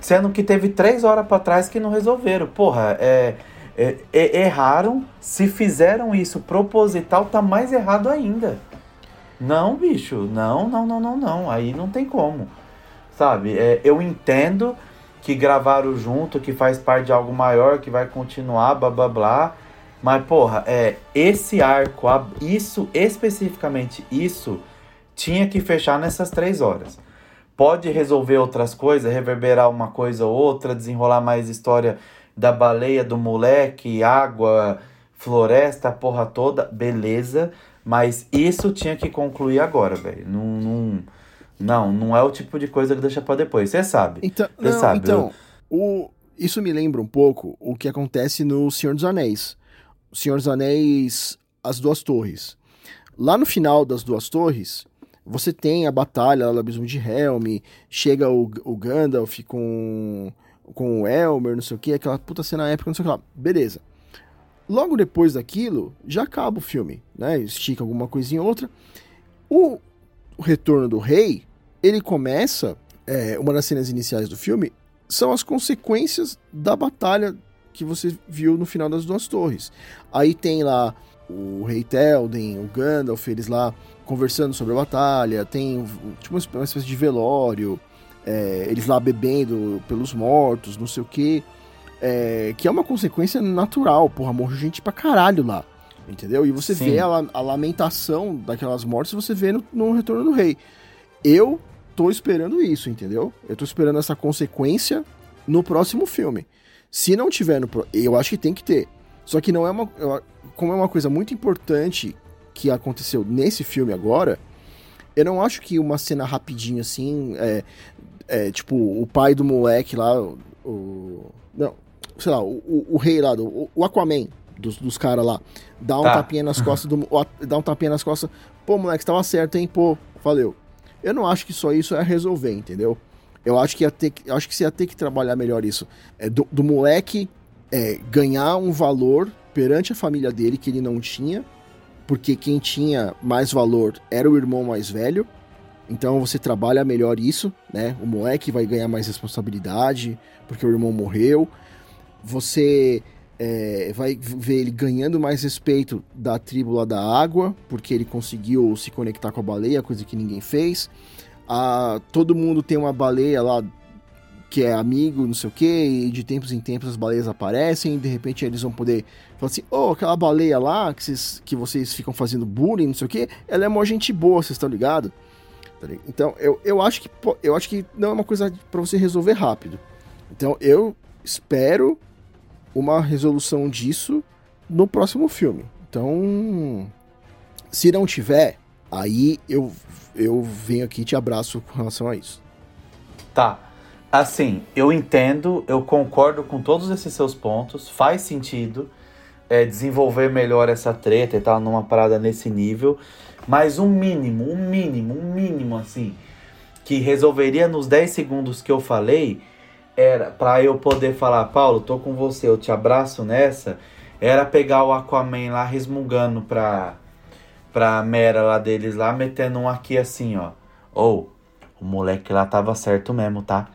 Speaker 1: sendo que teve três horas pra trás que não resolveram. Porra, é, é- é- erraram. Se fizeram isso proposital, tá mais errado ainda. Não, bicho, não, não, não, não, não. Aí não tem como. Sabe? É, eu entendo que gravaram junto, que faz parte de algo maior, que vai continuar, blá blá blá. Mas, porra, é, esse arco, isso, especificamente isso, tinha que fechar nessas três horas. Pode resolver outras coisas, reverberar uma coisa ou outra, desenrolar mais história da baleia, do moleque, água, floresta, a porra toda, beleza. Mas isso tinha que concluir agora, velho. Não, não, não, não é o tipo de coisa que deixa pra depois. Você sabe.
Speaker 2: Então, não,
Speaker 1: sabe,
Speaker 2: então o, isso me lembra um pouco o que acontece no Senhor dos Anéis. O Senhor dos Anéis, As Duas Torres. Lá no final das Duas Torres, você tem a batalha lá do Abismo de Helm, chega o, o Gandalf com, com o Elmer, não sei o que, aquela puta cena épica, não sei o que lá. Beleza. Logo depois daquilo, já acaba o filme, né? Estica alguma coisinha ou outra. O, o Retorno do Rei, ele começa, é, uma das cenas iniciais do filme, são as consequências da batalha que você viu no final das duas torres. Aí tem lá o Rei Telden, o Gandalf, eles lá conversando sobre a batalha, tem tipo uma espécie de velório, é, eles lá bebendo pelos mortos, não sei o que, é, que é uma consequência natural, porra, morreu gente pra caralho lá, entendeu? E você
Speaker 1: Sim.
Speaker 2: vê a, a lamentação daquelas mortes, você vê no, no Retorno do Rei. Eu tô esperando isso, entendeu? Eu tô esperando essa consequência no próximo filme. Se não tiver no. Eu acho que tem que ter. Só que não é uma. Como é uma coisa muito importante que aconteceu nesse filme agora, eu não acho que uma cena rapidinho assim. É, é, tipo, o pai do moleque lá. O, não, sei lá, o, o- o rei lá, do, o- Aquaman dos, dos caras lá, dá um
Speaker 1: Tá.
Speaker 2: tapinha nas costas do. Dá um tapinha nas costas. Pô, moleque, tava certo, hein? Pô, valeu. Eu não acho que só isso é resolver, entendeu? Eu acho que ia ter que, acho que você ia ter que trabalhar melhor isso. É, do, do moleque é, ganhar um valor perante a família dele que ele não tinha, porque quem tinha mais valor era o irmão mais velho. Então você trabalha melhor isso, né? O moleque vai ganhar mais responsabilidade porque o irmão morreu. Você é, vai ver ele ganhando mais respeito da tribo lá da água, porque ele conseguiu se conectar com a baleia, coisa que ninguém fez. Ah, todo mundo tem uma baleia lá que é amigo, não sei o que, e de tempos em tempos as baleias aparecem, e de repente eles vão poder falar assim, oh, aquela baleia lá que vocês, que vocês ficam fazendo bullying, não sei o que, ela é uma gente boa, vocês estão ligados? Tá? Então, eu, eu acho que eu acho que não é uma coisa pra você resolver rápido. Então, eu espero uma resolução disso no próximo filme. Então, se não tiver, aí eu, eu venho aqui e te abraço com relação a isso.
Speaker 1: Tá. Assim, eu entendo, eu concordo com todos esses seus pontos, faz sentido é, desenvolver melhor essa treta e tal, numa parada nesse nível, mas um mínimo, um mínimo, um mínimo, assim, que resolveria nos 10 segundos que eu falei, era pra eu poder falar, Paulo, tô com você, eu te abraço nessa, era pegar o Aquaman lá resmungando pra, pra Mera lá deles lá, metendo um aqui assim, ó. Ou, o moleque lá tava certo mesmo, tá?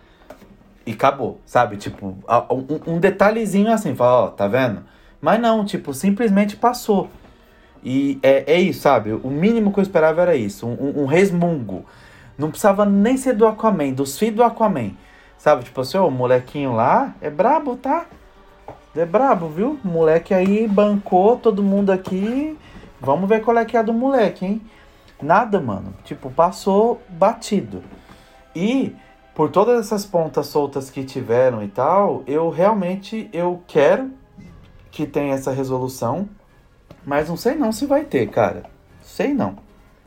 Speaker 1: E acabou, sabe? Tipo, um, um detalhezinho assim, fala, ó, tá vendo? Mas não, tipo, simplesmente passou. E é, é isso, sabe? O mínimo que eu esperava era isso, um, um- um resmungo. Não precisava nem ser do Aquaman, dos filhos do Aquaman. Sabe? Tipo assim, ó, o molequinho lá é brabo, tá? É brabo, viu? O moleque aí bancou todo mundo aqui. Vamos ver qual é que é a do moleque, hein? Nada, mano. Tipo, passou batido. E por todas essas pontas soltas que tiveram e tal, eu realmente eu quero que tenha essa resolução, mas não sei não se vai ter, cara. Sei não.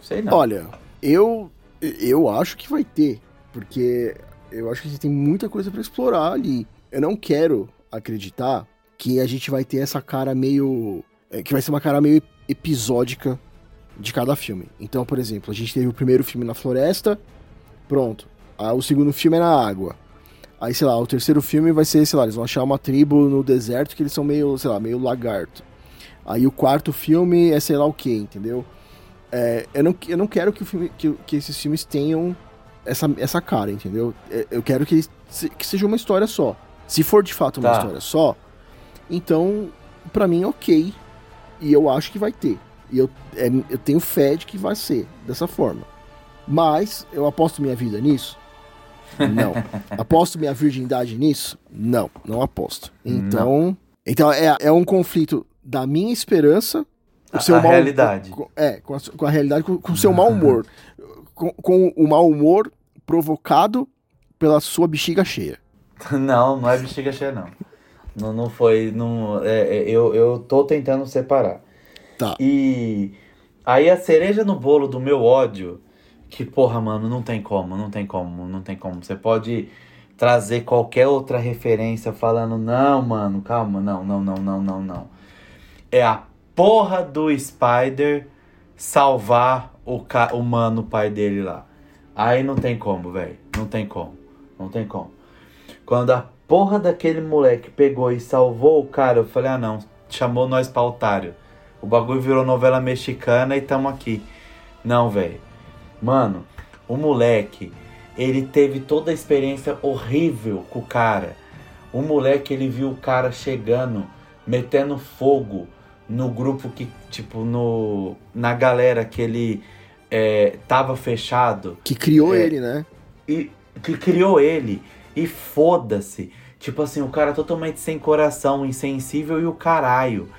Speaker 1: Sei não.
Speaker 2: Olha, eu eu acho que vai ter, porque eu acho que a gente tem muita coisa pra explorar ali. Eu não quero acreditar que a gente vai ter essa cara meio é, que vai ser uma cara meio episódica de cada filme. Então, por exemplo, a gente teve o primeiro filme na floresta, pronto. Aí o segundo filme é na água. Aí, sei lá, o terceiro filme vai ser, sei lá, eles vão achar uma tribo no deserto que eles são meio, sei lá, meio lagarto. Aí o quarto filme é sei lá o que, entendeu? É, eu, não, eu não quero que, o filme, que, que esses filmes tenham essa, essa cara, entendeu? É, Eu quero que, que seja uma história só. Se for de fato uma
Speaker 1: Tá.
Speaker 2: história só, então, pra mim, ok. E eu acho que vai ter. E eu, é, eu tenho fé de que vai ser dessa forma. Mas, eu aposto minha vida nisso? Não. aposto minha virgindade nisso? Não, não aposto. Então, então é, é um conflito da minha esperança o seu
Speaker 1: a
Speaker 2: mau-
Speaker 1: realidade.
Speaker 2: com- é, com a, com a realidade, com, com o seu mau humor. Com, com o mau humor provocado pela sua bexiga cheia.
Speaker 1: Não, não é bexiga cheia, não. Não, não foi. Não, é, é, eu, eu tô tentando separar.
Speaker 2: Tá.
Speaker 1: E Aí a cereja no bolo do meu ódio, que porra, mano, não tem como, não tem como, não tem como. Você pode trazer qualquer outra referência falando, não, mano, calma, não, não, não, não, não, não. É a porra do Spider salvar o, ca o mano, o pai dele lá. Aí não tem como, velho. Não tem como. Não tem como. Quando a porra daquele moleque pegou e salvou o cara, eu falei, ah não, chamou nós pra otário. O bagulho virou novela mexicana e tamo aqui. Não, velho. Mano, o moleque, ele teve toda a experiência horrível com o cara. O moleque, ele viu o cara chegando, metendo fogo no grupo que, tipo, no na galera que ele é, tava fechado.
Speaker 2: Que criou
Speaker 1: É.
Speaker 2: ele, né?
Speaker 1: E que criou ele. E foda-se. Tipo assim, o cara totalmente sem coração, insensível e o caralho.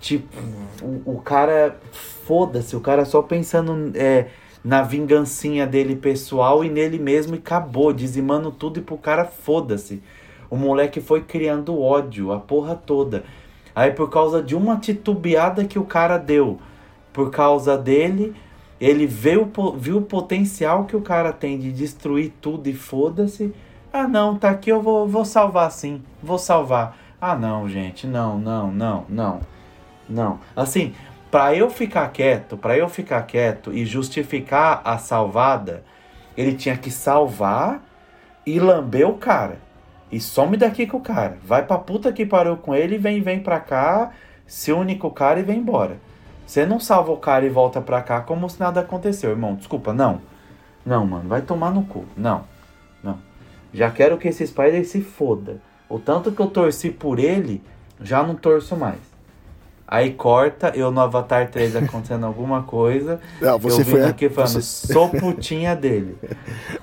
Speaker 1: Tipo, o, o cara. Foda-se, o cara só pensando é, na vingancinha dele pessoal e nele mesmo e acabou, dizimando tudo e pro cara foda-se. O moleque foi criando ódio, a porra toda. Aí por causa de uma titubeada que o cara deu, por causa dele, ele viu, viu o potencial que o cara tem de destruir tudo e foda-se. Ah não, tá aqui, eu vou, vou salvar sim, vou salvar. Ah não, gente, não, não, não, não, não. Assim, pra eu ficar quieto, pra eu ficar quieto e justificar a salvada, ele tinha que salvar e lamber o cara. E some daqui com o cara. Vai pra puta que parou com ele, vem, vem pra cá, se une com o cara e vem embora. Você não salva o cara e volta pra cá como se nada aconteceu, irmão. Desculpa, não. Não, mano, vai tomar no cu. Não, não. Já quero que esse Spider se foda. O tanto que eu torci por ele, já não torço mais. Aí corta, eu no Avatar 3 acontecendo alguma coisa.
Speaker 2: Não, você
Speaker 1: eu
Speaker 2: foi.
Speaker 1: aqui falando,
Speaker 2: Você,
Speaker 1: sou putinha dele.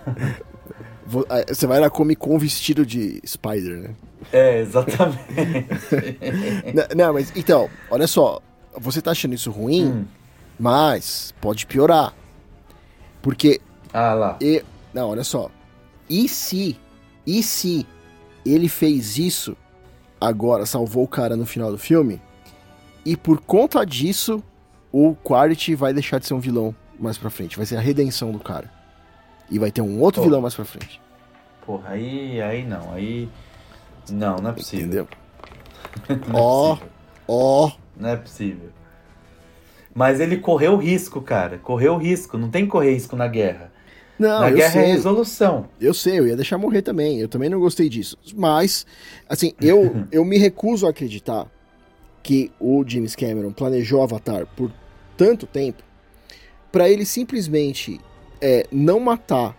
Speaker 2: vo- você vai na Comic Con vestido de Spider, né?
Speaker 1: É, exatamente.
Speaker 2: N- Não, mas então, olha só. Você tá achando isso ruim,
Speaker 1: Hum.
Speaker 2: mas pode piorar. Porque
Speaker 1: Ah lá.
Speaker 2: E, não, olha só. E se, e se ele fez isso agora, salvou o cara no final do filme, e por conta disso, o Quarity vai deixar de ser um vilão mais pra frente. Vai ser a redenção do cara. E vai ter um outro
Speaker 1: Pô.
Speaker 2: vilão mais pra frente.
Speaker 1: Porra, aí, aí não, aí. Não, não é possível.
Speaker 2: Entendeu?
Speaker 1: É
Speaker 2: Ó, ó.
Speaker 1: Não é possível. Mas ele correu risco, cara. Correu risco. Não tem que correr risco na guerra.
Speaker 2: Não,
Speaker 1: na guerra é
Speaker 2: sei.
Speaker 1: resolução.
Speaker 2: Eu sei, eu ia deixar morrer também. Eu também não gostei disso. Mas, assim, eu, eu me recuso a acreditar que o James Cameron planejou Avatar por tanto tempo pra ele simplesmente é, não matar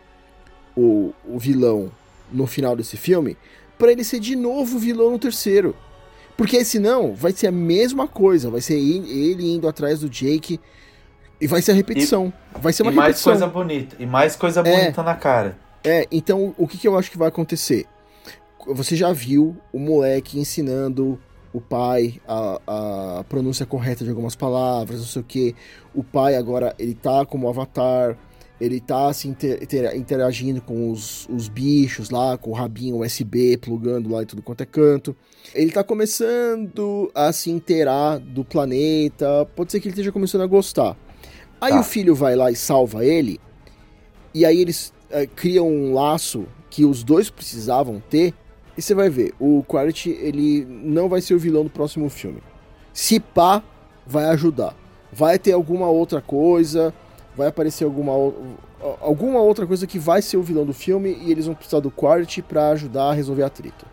Speaker 2: o, o vilão no final desse filme, pra ele ser de novo vilão no terceiro. Porque senão vai ser a mesma coisa, vai ser ele indo atrás do Jake e vai ser a repetição. vai ser uma
Speaker 1: E mais
Speaker 2: repetição.
Speaker 1: coisa bonita. E mais coisa
Speaker 2: É.
Speaker 1: bonita na cara.
Speaker 2: É, então o que, que eu acho que vai acontecer? Você já viu o moleque ensinando o pai a, a pronúncia correta de algumas palavras, não sei o que. O pai agora, ele tá como avatar, ele tá se inter- inter- interagindo com os, os bichos lá, com o rabinho USB, plugando lá e tudo quanto é canto. Ele tá começando a se inteirar do planeta, pode ser que ele esteja começando a gostar. Aí
Speaker 1: Tá.
Speaker 2: o filho vai lá e salva ele, e aí eles eh, criam um laço que os dois precisavam ter. E você vai ver, o Quarity ele não vai ser o vilão do próximo filme. Se pá, vai ajudar. Vai ter alguma outra coisa, vai aparecer alguma, alguma outra coisa que vai ser o vilão do filme e eles vão precisar do Quarity pra ajudar a resolver a treta.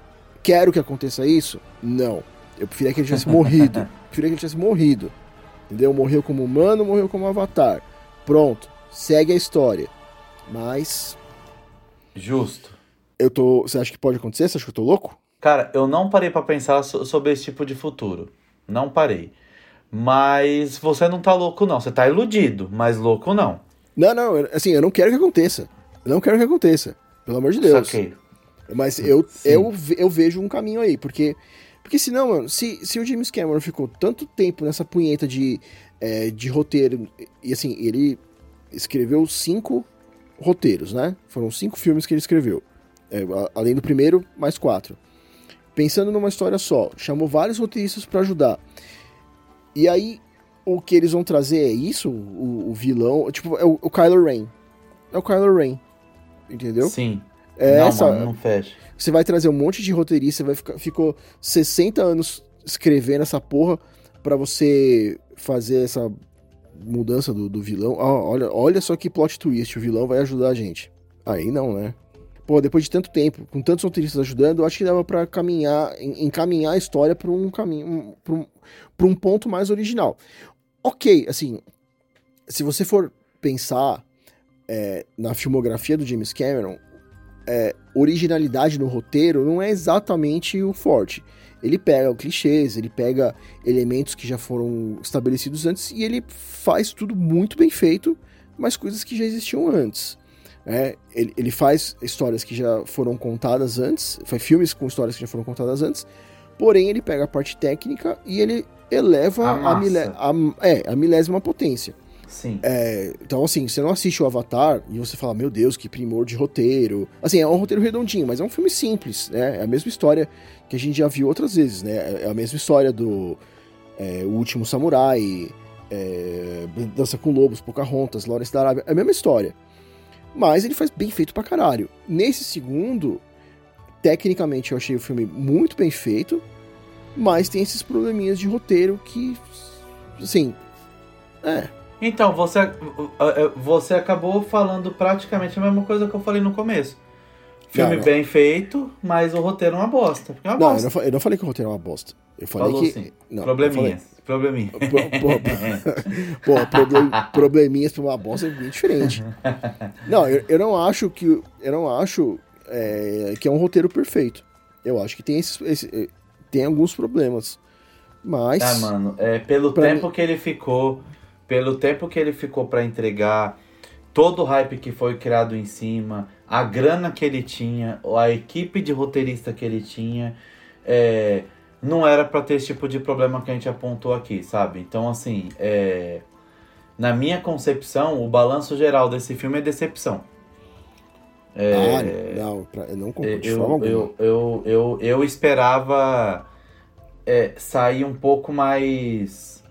Speaker 2: Quero que aconteça isso? Não. Eu preferia que ele tivesse morrido. preferia que ele tivesse morrido. Entendeu? Morreu como humano, morreu como avatar. Pronto. Segue a história. Mas
Speaker 1: Justo.
Speaker 2: Eu tô. Você acha que pode acontecer? Você acha que eu tô louco?
Speaker 1: Cara, eu não parei pra pensar so- sobre esse tipo de futuro. Não parei. Mas você não tá louco, não. Você tá iludido, mas louco não.
Speaker 2: Não, não, assim, eu não quero que aconteça. Eu não quero que aconteça. Pelo amor de Deus.
Speaker 1: Saquei.
Speaker 2: Mas eu,
Speaker 1: Sim.
Speaker 2: eu, eu vejo um caminho aí, porque. Porque senão, mano, se, se o James Cameron ficou tanto tempo nessa punheta de, é, de roteiro, e assim, ele escreveu cinco roteiros, né? Foram cinco filmes que ele escreveu. É, além do primeiro, mais quatro. Pensando numa história só, chamou vários roteiristas pra ajudar. E aí, o que eles vão trazer é isso, o, o vilão, tipo, é o, o Kylo Ren. É o Kylo Ren. Entendeu?
Speaker 1: Sim.
Speaker 2: É
Speaker 1: não,
Speaker 2: essa.
Speaker 1: mano, não fecha.
Speaker 2: Você vai trazer um monte de roteirista, vai ficar, ficou 60 anos escrevendo essa porra pra você fazer essa mudança do, do vilão. Ah, olha, olha só que plot twist, o vilão vai ajudar a gente. Aí não, né? Pô, depois de tanto tempo, com tantos roteiristas ajudando, eu acho que dava pra caminhar, en- encaminhar a história pra um caminho, pra, um, um ponto mais original. Ok, assim, se você for pensar é, na filmografia do James Cameron, é, originalidade no roteiro não é exatamente o forte. Ele pega clichês, ele pega elementos que já foram estabelecidos antes e ele faz tudo muito bem feito, mas coisas que já existiam antes. É, ele, ele faz histórias que já foram contadas antes, faz filmes com histórias que já foram contadas antes, porém ele pega a parte técnica e ele eleva
Speaker 1: A
Speaker 2: a, milé- a- é, a milésima potência.
Speaker 1: Sim.
Speaker 2: É, então, assim, você não assiste o Avatar e você fala, meu Deus, que primor de roteiro. Assim, é um roteiro redondinho, mas é um filme simples, né? É a mesma história que a gente já viu outras vezes, né? É a mesma história do é, O Último Samurai, é, Dança com Lobos, Pocahontas, Lawrence da Arábia. É a mesma história. Mas ele faz bem feito pra caralho. Nesse segundo, tecnicamente eu achei o filme muito bem feito, mas tem esses probleminhas de roteiro que, assim, é,
Speaker 1: Então, você, você acabou falando praticamente a mesma coisa que eu falei no começo. Filme
Speaker 2: Não, não.
Speaker 1: bem feito, mas o roteiro é uma bosta. É uma
Speaker 2: Não, eu
Speaker 1: bosta.
Speaker 2: não, fa- eu não falei que o roteiro é uma bosta. Eu falei
Speaker 1: Falou
Speaker 2: que.
Speaker 1: sim.
Speaker 2: Não,
Speaker 1: Probleminhas. Probleminha.
Speaker 2: eu Pô, pô, pô, problem- probleminhas pra uma bosta é bem diferente. Não, eu, eu não acho que. Eu não acho é, que é um roteiro perfeito. Eu acho que tem esses. esse- eh, tem alguns problemas. Mas.
Speaker 1: Ah, mano, é, pelo tempo que ele ficou, pelo tempo que ele ficou pra entregar, todo o hype que foi criado em cima, a grana que ele tinha, a equipe de roteirista que ele tinha, é, não era pra ter esse tipo de problema que a gente apontou aqui, sabe? Então, assim, é, na minha concepção, o balanço geral desse filme é decepção.
Speaker 2: Ah, não, pra- não concordo de forma
Speaker 1: Eu,
Speaker 2: alguma.
Speaker 1: eu, eu, eu, eu esperava é, sair um pouco mais.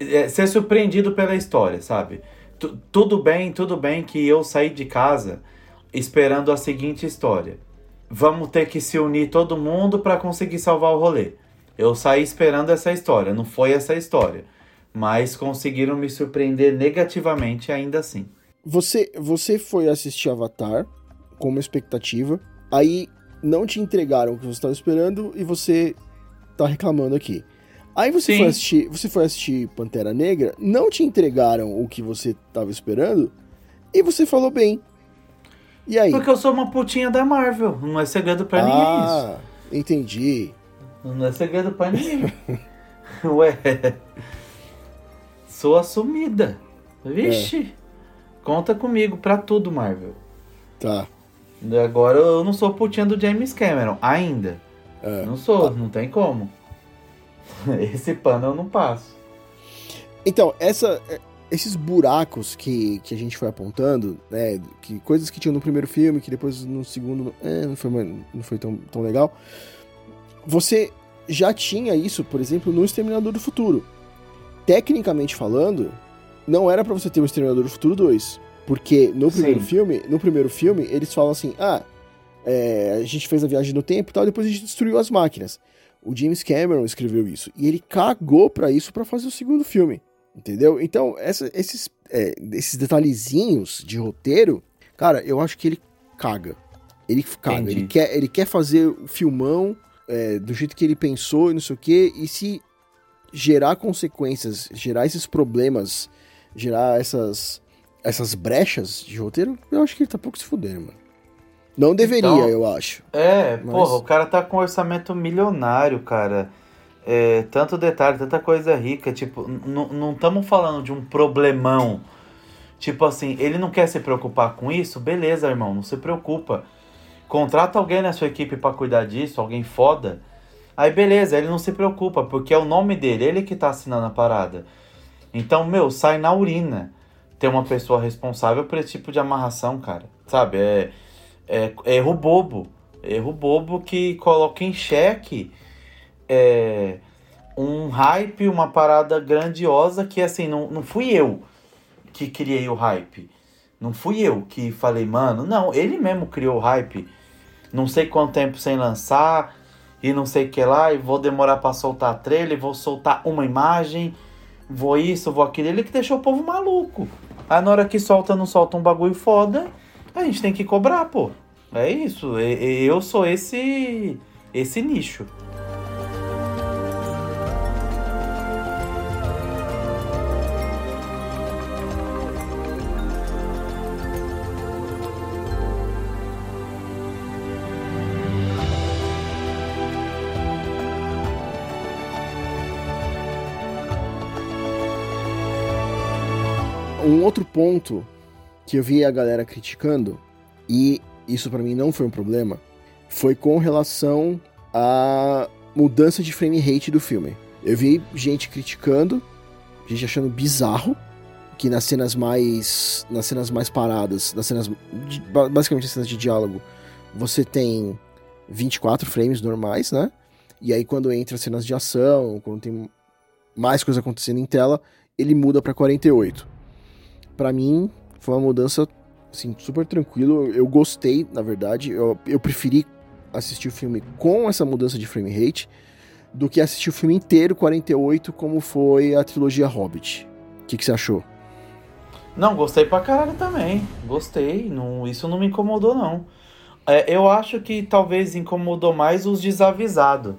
Speaker 1: é, ser surpreendido pela história, sabe? Tu- tudo bem, tudo bem que eu saí de casa esperando a seguinte história. Vamos ter que se unir todo mundo para conseguir salvar o rolê. Eu saí esperando essa história, não foi essa história. Mas conseguiram me surpreender negativamente ainda assim.
Speaker 2: Você, você foi assistir Avatar com uma expectativa, aí não te entregaram o que você estava esperando e você tá reclamando aqui. Aí você
Speaker 1: Sim.
Speaker 2: foi, assistir, você foi assistir Pantera Negra, não te entregaram o que você estava esperando e você falou bem. E aí?
Speaker 1: Porque eu sou uma putinha da Marvel, não é segredo pra ninguém isso.
Speaker 2: ah, entendi.
Speaker 1: Não é segredo pra ninguém. Ué. Sou assumida. Vixe. Conta comigo pra tudo, Marvel.
Speaker 2: Tá.
Speaker 1: Agora eu não sou putinha do James Cameron, ainda.
Speaker 2: É.
Speaker 1: Não sou, não tem como. Esse pano eu não passo.
Speaker 2: Então, essa, é, esses buracos que, que a gente foi apontando, né, que coisas que tinham no primeiro filme, que depois no segundo é, não foi, não foi tão, tão legal, você já tinha isso, por exemplo, no Exterminador do Futuro. Tecnicamente falando, não era pra você ter o Exterminador do Futuro 2, porque no primeiro
Speaker 1: Sim.
Speaker 2: filme, no primeiro filme, eles falam assim, ah, é, a gente fez a viagem no tempo e tal, depois a gente destruiu as máquinas. O James Cameron escreveu isso. E ele cagou pra isso pra fazer o segundo filme. Entendeu? Então, essa- esses, é, esses detalhezinhos de roteiro, cara, eu acho que ele caga. Ele caga.
Speaker 1: Entendi.
Speaker 2: Ele quer, ele quer fazer o filmão é, do jeito que ele pensou e não sei o quê. E se gerar consequências, gerar esses problemas, gerar essas, essas brechas de roteiro, eu acho que ele tá pouco se fudendo, mano. Não deveria,
Speaker 1: Então-
Speaker 2: eu acho.
Speaker 1: É,
Speaker 2: Mas-
Speaker 1: porra, o cara tá com um orçamento milionário, cara. É, tanto detalhe, tanta coisa rica. Tipo, não estamos falando de um problemão. Tipo assim, ele não quer se preocupar com isso? Beleza, irmão, não se preocupa. Contrata alguém na sua equipe pra cuidar disso, alguém foda. Aí beleza, ele não se preocupa, porque é o nome dele, ele que tá assinando a parada. Então, meu, sai na urina ter uma pessoa responsável por esse tipo de amarração, cara. Sabe? É, é erro bobo. Erro bobo que coloca em xeque é, um hype, uma parada grandiosa que assim, não, não fui eu que criei o hype. Não fui eu que falei, mano, não, ele mesmo criou o hype. Não sei quanto tempo sem lançar e não sei o que lá, e vou demorar para soltar a trailer, vou soltar uma imagem, vou isso, vou aquilo. Ele que deixou o povo maluco. Aí na hora que solta, não solta um bagulho foda, a gente tem que cobrar, pô. É isso, eu sou esse esse nicho.
Speaker 2: Outro ponto que eu vi a galera criticando, e isso pra mim não foi um problema, foi com relação à mudança de frame rate do filme. Eu vi gente criticando, gente achando bizarro que nas cenas mais nas cenas mais paradas, nas cenas basicamente nas cenas de diálogo, você tem 24 frames normais, né? E aí quando entra cenas de ação, quando tem mais coisa acontecendo em tela, ele muda pra 48. Pra mim, foi uma mudança assim, super tranquilo. Eu gostei, na verdade. Eu, eu preferi assistir o filme com essa mudança de frame rate do que assistir o filme inteiro 48, como foi a trilogia Hobbit. O que, que você achou?
Speaker 1: Não, gostei pra caralho também. Gostei. Não, isso não me incomodou, não. É, eu acho que talvez incomodou mais os desavisados.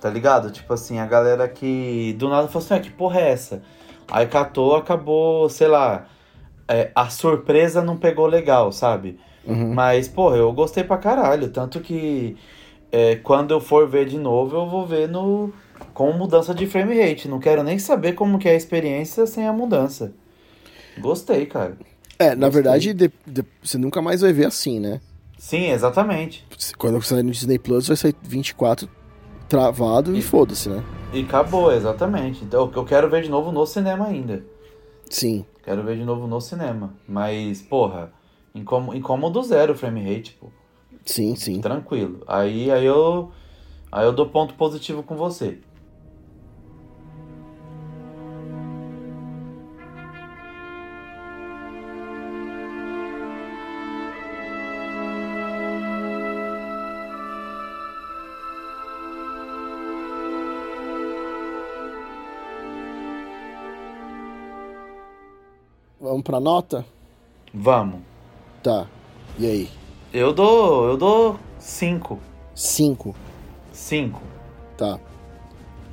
Speaker 1: Tá ligado? Tipo assim, a galera que do nada falou assim: ah, que porra é essa? Aí catou, acabou, sei lá. É, a surpresa não pegou legal, sabe?
Speaker 2: Uhum.
Speaker 1: Mas, porra, eu gostei pra caralho. Tanto que é, quando eu for ver de novo, eu vou ver no com mudança de frame rate. Não quero nem saber como que é a experiência sem a mudança. Gostei, cara.
Speaker 2: É, na
Speaker 1: Gostei.
Speaker 2: verdade, de- de- você nunca mais vai ver assim, né?
Speaker 1: Sim, exatamente.
Speaker 2: Quando você sair no Disney Plus, vai sair 24 travado e foda-se, né?
Speaker 1: E acabou, exatamente. Então eu quero ver de novo no cinema ainda.
Speaker 2: Sim.
Speaker 1: Quero ver de novo no cinema. Mas, porra, incômodo, incômodo zero o frame rate, pô.
Speaker 2: Sim, sim.
Speaker 1: Tranquilo. Aí, aí eu. Aí eu dou ponto positivo com você.
Speaker 2: Vamos pra nota?
Speaker 1: Vamos.
Speaker 2: Tá. E aí?
Speaker 1: Eu dou. Eu dou 5.
Speaker 2: 5.
Speaker 1: 5.
Speaker 2: Tá.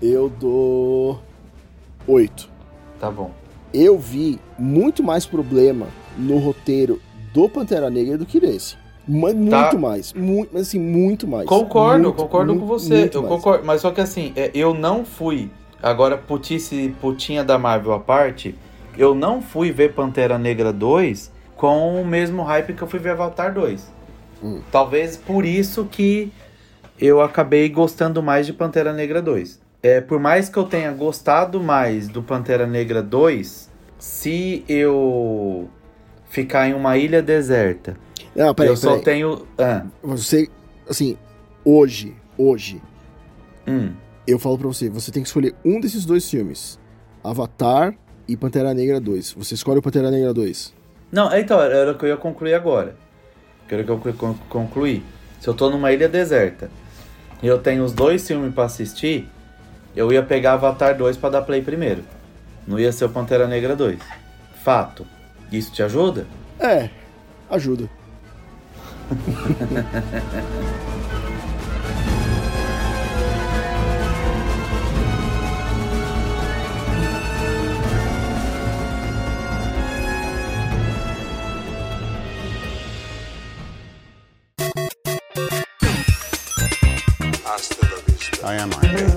Speaker 2: Eu dou 8.
Speaker 1: Tá bom.
Speaker 2: Eu vi muito mais problema no roteiro do Pantera Negra do que nesse. Mas muito
Speaker 1: Tá.
Speaker 2: mais. Muito, mas assim, muito mais.
Speaker 1: Concordo,
Speaker 2: Muito,
Speaker 1: concordo
Speaker 2: muito,
Speaker 1: com você. Eu
Speaker 2: mais.
Speaker 1: concordo. Mas só que assim, é, eu não fui. Agora, putice, putinha da Marvel à parte, eu não fui ver Pantera Negra 2 com o mesmo hype que eu fui ver Avatar 2.
Speaker 2: Hum.
Speaker 1: Talvez por isso que eu acabei gostando mais de Pantera Negra 2. É, por mais que eu tenha gostado mais do Pantera Negra 2, se eu ficar em uma ilha deserta,
Speaker 2: Não, peraí,
Speaker 1: eu só
Speaker 2: peraí.
Speaker 1: tenho. Ah,
Speaker 2: Você, assim, hoje, hoje,
Speaker 1: hum.
Speaker 2: eu falo pra você, você tem que escolher um desses dois filmes. Avatar e Pantera Negra 2. Você escolhe o Pantera Negra 2.
Speaker 1: Não, então, era o que eu ia concluir agora. Que era o que eu con- concluir. Se eu tô numa ilha deserta e eu tenho os dois filmes pra assistir, eu ia pegar Avatar 2 pra dar play primeiro. Não ia ser o Pantera Negra 2. Fato. Isso te ajuda?
Speaker 2: É, ajuda.
Speaker 3: I am Iron.